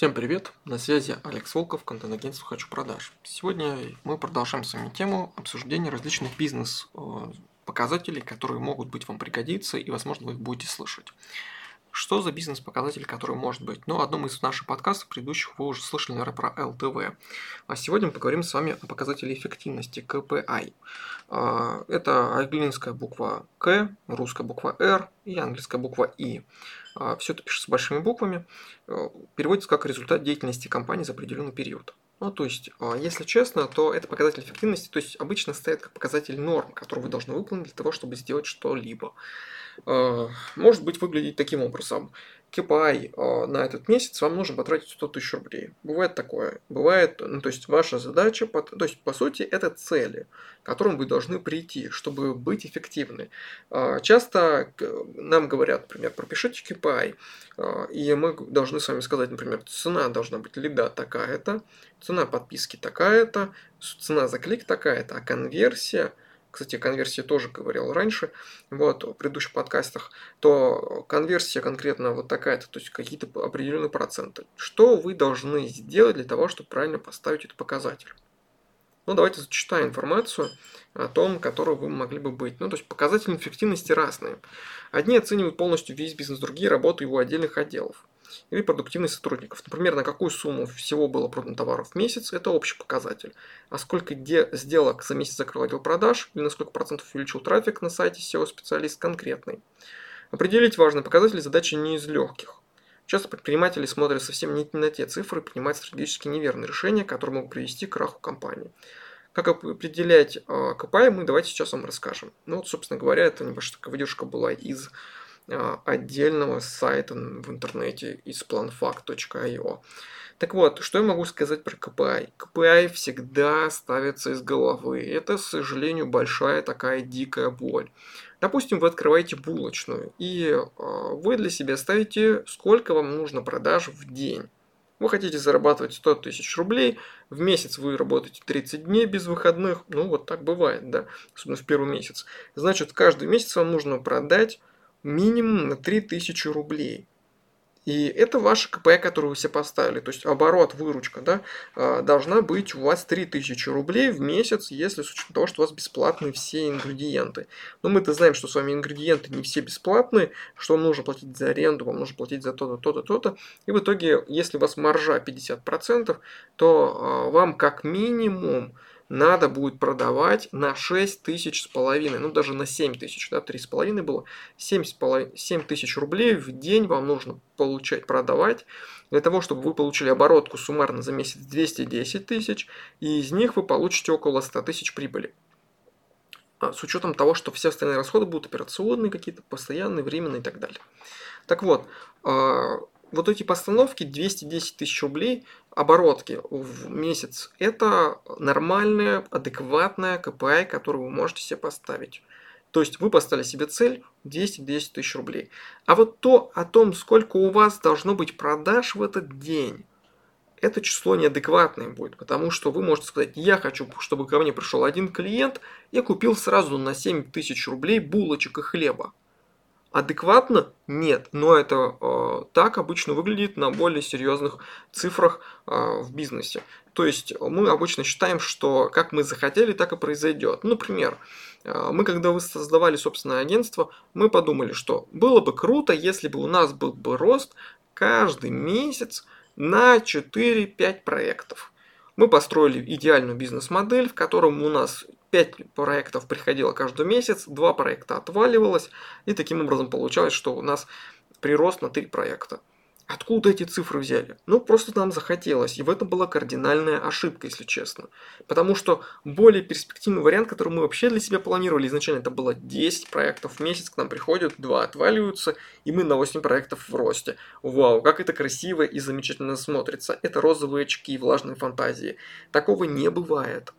Всем привет! На связи Алекс Волков, контент-агентство «Хочу продаж». Сегодня мы продолжаем с вами тему обсуждения различных бизнес-показателей, которые могут быть вам пригодиться и, возможно, вы их будете слышать. Что за бизнес-показатель, который может быть? Ну, одном из наших подкастов предыдущих вы уже слышали, наверное, про ЛТВ. А сегодня мы поговорим с вами о показателе эффективности KPI. А, это английская буква К, русская буква R и английская буква И. А, Все это пишется большими буквами. Э, переводится как результат деятельности компании за определенный период. Ну, то есть, а, если честно, то это показатель эффективности, то есть обычно стоит как показатель норм, который вы должны выполнить для того, чтобы сделать что-либо. А, может быть выглядеть таким образом. KPI а, на этот месяц вам нужно потратить 100 тысяч рублей. Бывает такое. Бывает, ну, то есть ваша задача, то есть по сути это цели, к которым вы должны прийти, чтобы быть эффективны. А, часто нам говорят, например, пропишите KPI, и мы должны с вами сказать, например, цена должна быть лида такая-то, цена подписки такая-то, цена за клик такая-то, а конверсия – кстати, о конверсии тоже говорил раньше, вот, в предыдущих подкастах, то конверсия конкретно вот такая-то, то есть какие-то определенные проценты. Что вы должны сделать для того, чтобы правильно поставить этот показатель? Ну, давайте зачитаем информацию о том, которую вы могли бы быть. Ну, то есть показатели эффективности разные. Одни оценивают полностью весь бизнес, другие работу его отдельных отделов или продуктивность сотрудников. Например, на какую сумму всего было продано товаров в месяц – это общий показатель. А сколько сделок за месяц закрыл отдел продаж или на сколько процентов увеличил трафик на сайте SEO-специалист конкретный. Определить важные показатели задачи не из легких. Часто предприниматели смотрят совсем не на те цифры и принимают стратегически неверные решения, которые могут привести к краху компании. Как определять а, КПИ, мы давайте сейчас вам расскажем. Ну вот, собственно говоря, это небольшая такая выдержка была из отдельного сайта в интернете из planfact.io. Так вот, что я могу сказать про KPI? KPI всегда ставится из головы. Это, к сожалению, большая такая дикая боль. Допустим, вы открываете булочную, и а, вы для себя ставите, сколько вам нужно продаж в день. Вы хотите зарабатывать 100 тысяч рублей, в месяц вы работаете 30 дней без выходных, ну вот так бывает, да, особенно в первый месяц. Значит, каждый месяц вам нужно продать минимум на 3000 рублей. И это ваш КП, который вы себе поставили. То есть оборот, выручка, да, а, должна быть у вас 3000 рублей в месяц, если с учетом того, что у вас бесплатные все ингредиенты. Но мы-то знаем, что с вами ингредиенты не все бесплатные, что вам нужно платить за аренду, вам нужно платить за то-то, то-то, то-то. И в итоге, если у вас маржа 50%, то а, вам как минимум надо будет продавать на 6 тысяч с половиной, ну даже на 7 тысяч, да, 3 с половиной было, 7, 7 тысяч рублей в день вам нужно получать, продавать, для того, чтобы вы получили оборотку суммарно за месяц 210 тысяч, и из них вы получите около 100 тысяч прибыли. А, с учетом того, что все остальные расходы будут операционные какие-то, постоянные, временные и так далее. Так вот, а, вот эти постановки 210 тысяч рублей оборотки в месяц – это нормальная, адекватная КПИ, которую вы можете себе поставить. То есть вы поставили себе цель 210 тысяч рублей. А вот то о том, сколько у вас должно быть продаж в этот день, это число неадекватное будет, потому что вы можете сказать, я хочу, чтобы ко мне пришел один клиент, я купил сразу на 7 тысяч рублей булочек и хлеба. Адекватно? Нет, но это э, так обычно выглядит на более серьезных цифрах э, в бизнесе. То есть мы обычно считаем, что как мы захотели, так и произойдет. Например, э, мы когда вы создавали собственное агентство, мы подумали, что было бы круто, если бы у нас был бы рост каждый месяц на 4-5 проектов. Мы построили идеальную бизнес-модель, в котором у нас 5 проектов приходило каждый месяц, 2 проекта отваливалось, и таким образом получалось, что у нас прирост на 3 проекта. Откуда эти цифры взяли? Ну, просто нам захотелось, и в этом была кардинальная ошибка, если честно. Потому что более перспективный вариант, который мы вообще для себя планировали, изначально это было 10 проектов в месяц, к нам приходят, 2 отваливаются, и мы на 8 проектов в росте. Вау, как это красиво и замечательно смотрится. Это розовые очки и влажные фантазии. Такого не бывает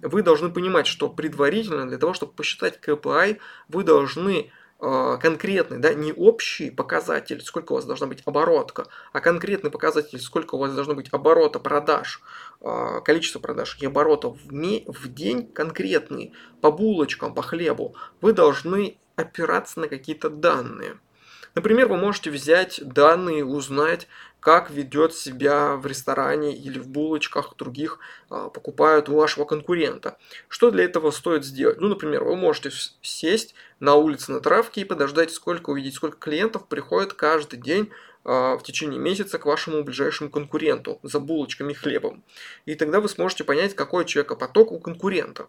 вы должны понимать, что предварительно для того, чтобы посчитать KPI, вы должны конкретный, да, не общий показатель, сколько у вас должна быть оборотка, а конкретный показатель, сколько у вас должно быть оборота продаж, э, количество продаж и оборотов в, ме- в день конкретный, по булочкам, по хлебу, вы должны опираться на какие-то данные. Например, вы можете взять данные, узнать, как ведет себя в ресторане или в булочках других а, покупают у вашего конкурента. Что для этого стоит сделать? Ну, например, вы можете сесть на улице на травке и подождать, сколько увидеть, сколько клиентов приходит каждый день а, в течение месяца к вашему ближайшему конкуренту за булочками и хлебом. И тогда вы сможете понять, какой человекопоток у конкурента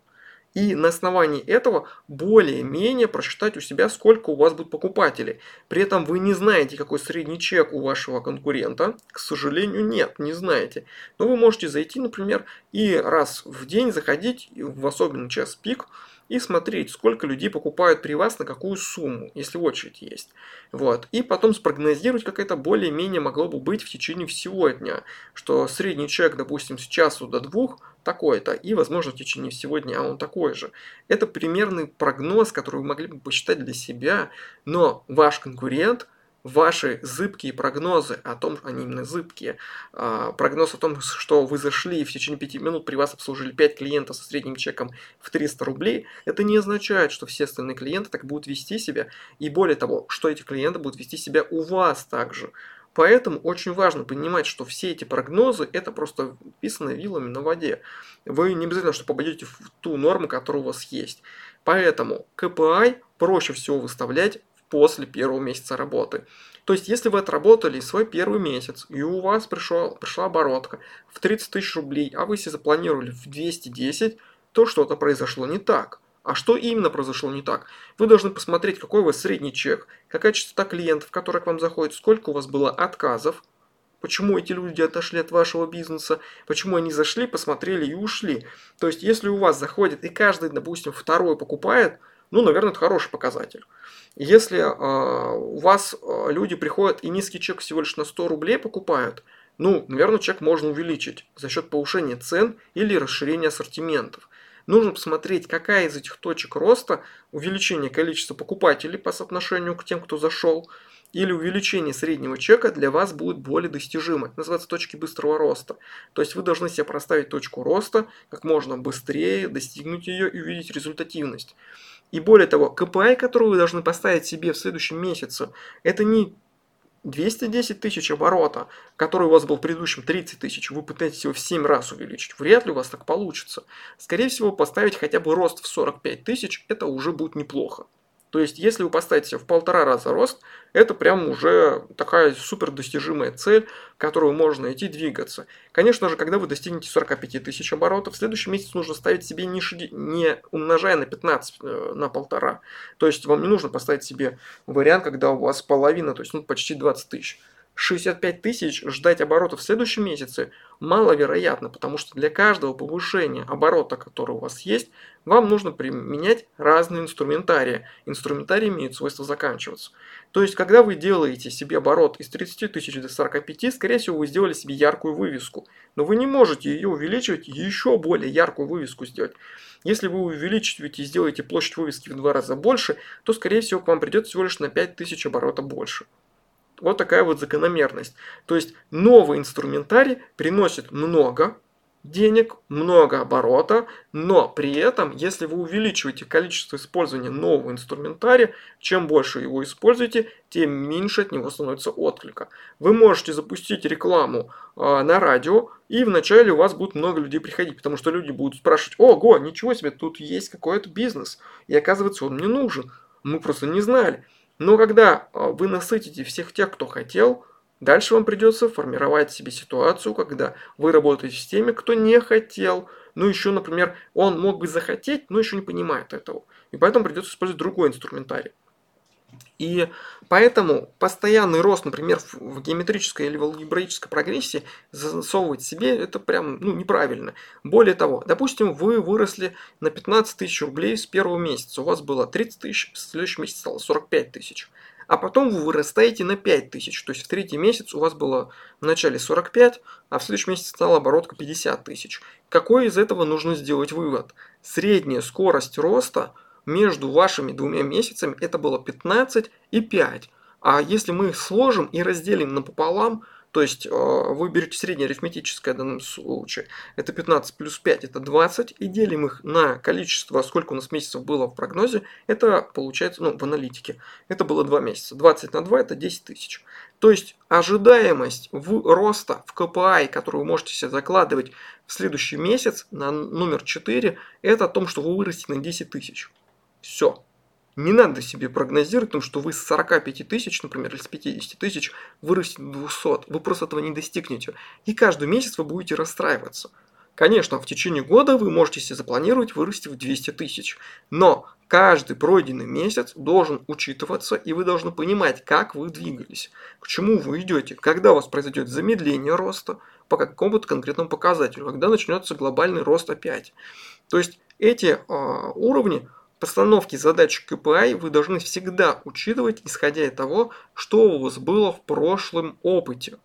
и на основании этого более-менее просчитать у себя, сколько у вас будет покупателей. При этом вы не знаете, какой средний чек у вашего конкурента. К сожалению, нет, не знаете. Но вы можете зайти, например, и раз в день заходить, в особенный час пик, и смотреть, сколько людей покупают при вас на какую сумму, если очередь есть. Вот. И потом спрогнозировать, как это более-менее могло бы быть в течение всего дня. Что средний чек, допустим, с часу до двух такой-то, и, возможно, в течение всего дня он такой же. Это примерный прогноз, который вы могли бы посчитать для себя, но ваш конкурент – ваши зыбкие прогнозы о том, они именно зыбкие, а, прогноз о том, что вы зашли и в течение 5 минут при вас обслужили 5 клиентов со средним чеком в 300 рублей, это не означает, что все остальные клиенты так будут вести себя, и более того, что эти клиенты будут вести себя у вас также. Поэтому очень важно понимать, что все эти прогнозы это просто писано вилами на воде. Вы не обязательно, что попадете в ту норму, которая у вас есть. Поэтому KPI проще всего выставлять после первого месяца работы. То есть, если вы отработали свой первый месяц, и у вас пришел, пришла оборотка в 30 тысяч рублей, а вы себе запланировали в 210, то что-то произошло не так. А что именно произошло не так? Вы должны посмотреть, какой у вас средний чек, какая частота клиентов, которые к вам заходят, сколько у вас было отказов, почему эти люди отошли от вашего бизнеса, почему они зашли, посмотрели и ушли. То есть, если у вас заходит и каждый, допустим, второй покупает, ну, наверное, это хороший показатель. Если э, у вас э, люди приходят и низкий чек всего лишь на 100 рублей покупают, ну, наверное, чек можно увеличить за счет повышения цен или расширения ассортиментов. Нужно посмотреть, какая из этих точек роста, увеличение количества покупателей по соотношению к тем, кто зашел, или увеличение среднего чека для вас будет более достижимо. Это называется точки быстрого роста. То есть вы должны себе проставить точку роста как можно быстрее, достигнуть ее и увидеть результативность. И более того, КПИ, который вы должны поставить себе в следующем месяце, это не 210 тысяч оборота, который у вас был в предыдущем 30 тысяч, вы пытаетесь его в 7 раз увеличить. Вряд ли у вас так получится. Скорее всего, поставить хотя бы рост в 45 тысяч, это уже будет неплохо. То есть, если вы поставите в полтора раза рост, это прям уже такая супер достижимая цель, к которой можно идти двигаться. Конечно же, когда вы достигнете 45 тысяч оборотов, в следующий месяц нужно ставить себе не, не умножая на 15, э, на полтора. То есть, вам не нужно поставить себе вариант, когда у вас половина, то есть ну, почти 20 тысяч. 65 тысяч ждать оборотов в следующем месяце маловероятно, потому что для каждого повышения оборота, который у вас есть, вам нужно применять разные инструментарии. Инструментарии имеют свойство заканчиваться. То есть, когда вы делаете себе оборот из 30 тысяч до 45, скорее всего, вы сделали себе яркую вывеску. Но вы не можете ее увеличивать еще более яркую вывеску сделать. Если вы увеличите и сделаете площадь вывески в два раза больше, то, скорее всего, к вам придет всего лишь на 5000 оборота больше. Вот такая вот закономерность. То есть новый инструментарий приносит много денег, много оборота, но при этом, если вы увеличиваете количество использования нового инструментария, чем больше его используете, тем меньше от него становится отклика. Вы можете запустить рекламу э, на радио, и вначале у вас будет много людей приходить, потому что люди будут спрашивать, ого, ничего себе, тут есть какой-то бизнес, и оказывается он мне нужен, мы просто не знали. Но когда а, вы насытите всех тех, кто хотел, дальше вам придется формировать себе ситуацию, когда вы работаете с теми, кто не хотел. Ну, еще, например, он мог бы захотеть, но еще не понимает этого. И поэтому придется использовать другой инструментарий. И поэтому постоянный рост, например, в геометрической или в алгебраической прогрессии засовывать себе это прям ну, неправильно. Более того, допустим, вы выросли на 15 тысяч рублей с первого месяца, у вас было 30 тысяч, в следующем месяце стало 45 тысяч. А потом вы вырастаете на 5 тысяч, то есть в третий месяц у вас было в начале 45, а в следующем месяце стала оборотка 50 тысяч. Какой из этого нужно сделать вывод? Средняя скорость роста – между вашими двумя месяцами это было 15 и 5. А если мы сложим и разделим напополам, то есть э, вы берете среднее арифметическое в данном случае, это 15 плюс 5, это 20, и делим их на количество, сколько у нас месяцев было в прогнозе, это получается, ну, в аналитике, это было 2 месяца. 20 на 2 это 10 тысяч. То есть ожидаемость в роста в КПИ, которую вы можете себе закладывать в следующий месяц на номер 4, это о том, что вы вырастете на 10 тысяч. Все. Не надо себе прогнозировать, потому что вы с 45 тысяч, например, или с 50 тысяч вырастете до 200. Вы просто этого не достигнете. И каждый месяц вы будете расстраиваться. Конечно, в течение года вы можете себе запланировать вырасти в 200 тысяч, но каждый пройденный месяц должен учитываться, и вы должны понимать, как вы двигались, к чему вы идете, когда у вас произойдет замедление роста по какому-то конкретному показателю, когда начнется глобальный рост опять. То есть эти э, уровни постановки задач KPI вы должны всегда учитывать, исходя из того, что у вас было в прошлом опыте.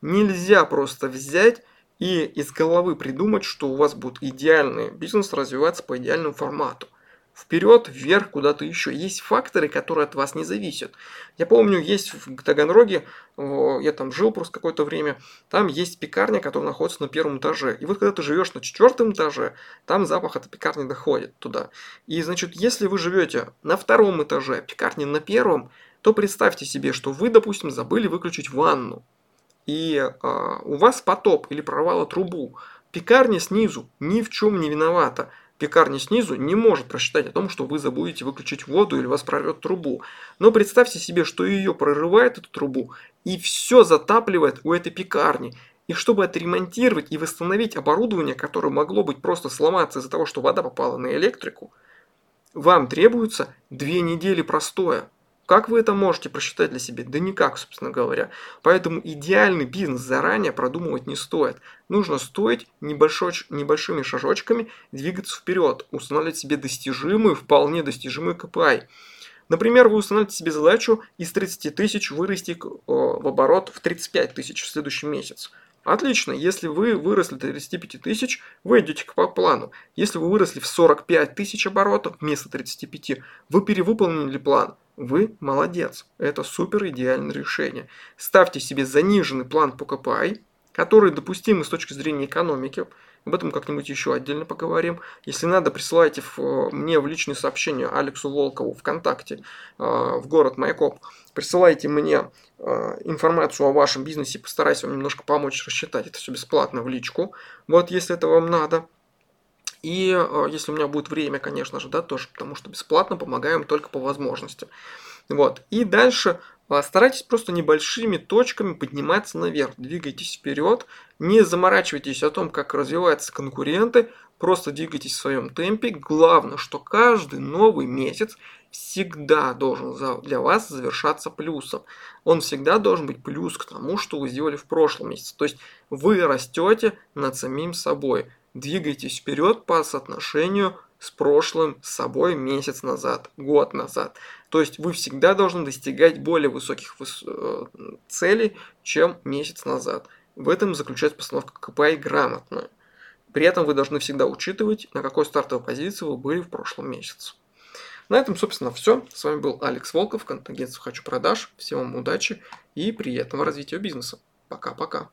Нельзя просто взять и из головы придумать, что у вас будет идеальный бизнес развиваться по идеальному формату. Вперед, вверх, куда-то еще. Есть факторы, которые от вас не зависят. Я помню, есть в Таганроге, я там жил просто какое-то время, там есть пекарня, которая находится на первом этаже. И вот когда ты живешь на четвертом этаже, там запах от пекарни доходит туда. И значит, если вы живете на втором этаже, пекарня на первом, то представьте себе, что вы, допустим, забыли выключить ванну и э, у вас потоп или прорвало трубу, пекарня снизу ни в чем не виновата. Пекарня снизу не может просчитать о том, что вы забудете выключить воду или вас прорвет трубу. Но представьте себе, что ее прорывает эту трубу и все затапливает у этой пекарни. И чтобы отремонтировать и восстановить оборудование, которое могло быть просто сломаться из-за того, что вода попала на электрику, вам требуется две недели простоя. Как вы это можете просчитать для себя? Да никак, собственно говоря. Поэтому идеальный бизнес заранее продумывать не стоит. Нужно стоить небольшой, небольшими шажочками двигаться вперед, устанавливать себе достижимый, вполне достижимый KPI. Например, вы установите себе задачу из 30 тысяч вырасти в оборот в 35 тысяч в следующий месяц. Отлично, если вы выросли до 35 тысяч, вы идете по плану. Если вы выросли в 45 тысяч оборотов вместо 35, вы перевыполнили план. Вы молодец. Это супер идеальное решение. Ставьте себе заниженный план по КПИ, который допустимый с точки зрения экономики. Об этом как-нибудь еще отдельно поговорим. Если надо, присылайте в, э, мне в личные сообщения Алексу Волкову ВКонтакте э, в город Майкоп. Присылайте мне э, информацию о вашем бизнесе, постараюсь вам немножко помочь рассчитать это все бесплатно в личку. Вот если это вам надо. И если у меня будет время, конечно же, да, тоже, потому что бесплатно помогаем только по возможности. Вот. И дальше старайтесь просто небольшими точками подниматься наверх, двигайтесь вперед, не заморачивайтесь о том, как развиваются конкуренты, просто двигайтесь в своем темпе. Главное, что каждый новый месяц всегда должен для вас завершаться плюсом. Он всегда должен быть плюс к тому, что вы сделали в прошлом месяце. То есть вы растете над самим собой двигайтесь вперед по соотношению с прошлым с собой месяц назад, год назад. То есть вы всегда должны достигать более высоких э, целей, чем месяц назад. В этом заключается постановка КПИ грамотная. При этом вы должны всегда учитывать, на какой стартовой позиции вы были в прошлом месяце. На этом, собственно, все. С вами был Алекс Волков, контагентство «Хочу продаж». Всем вам удачи и приятного развития бизнеса. Пока-пока.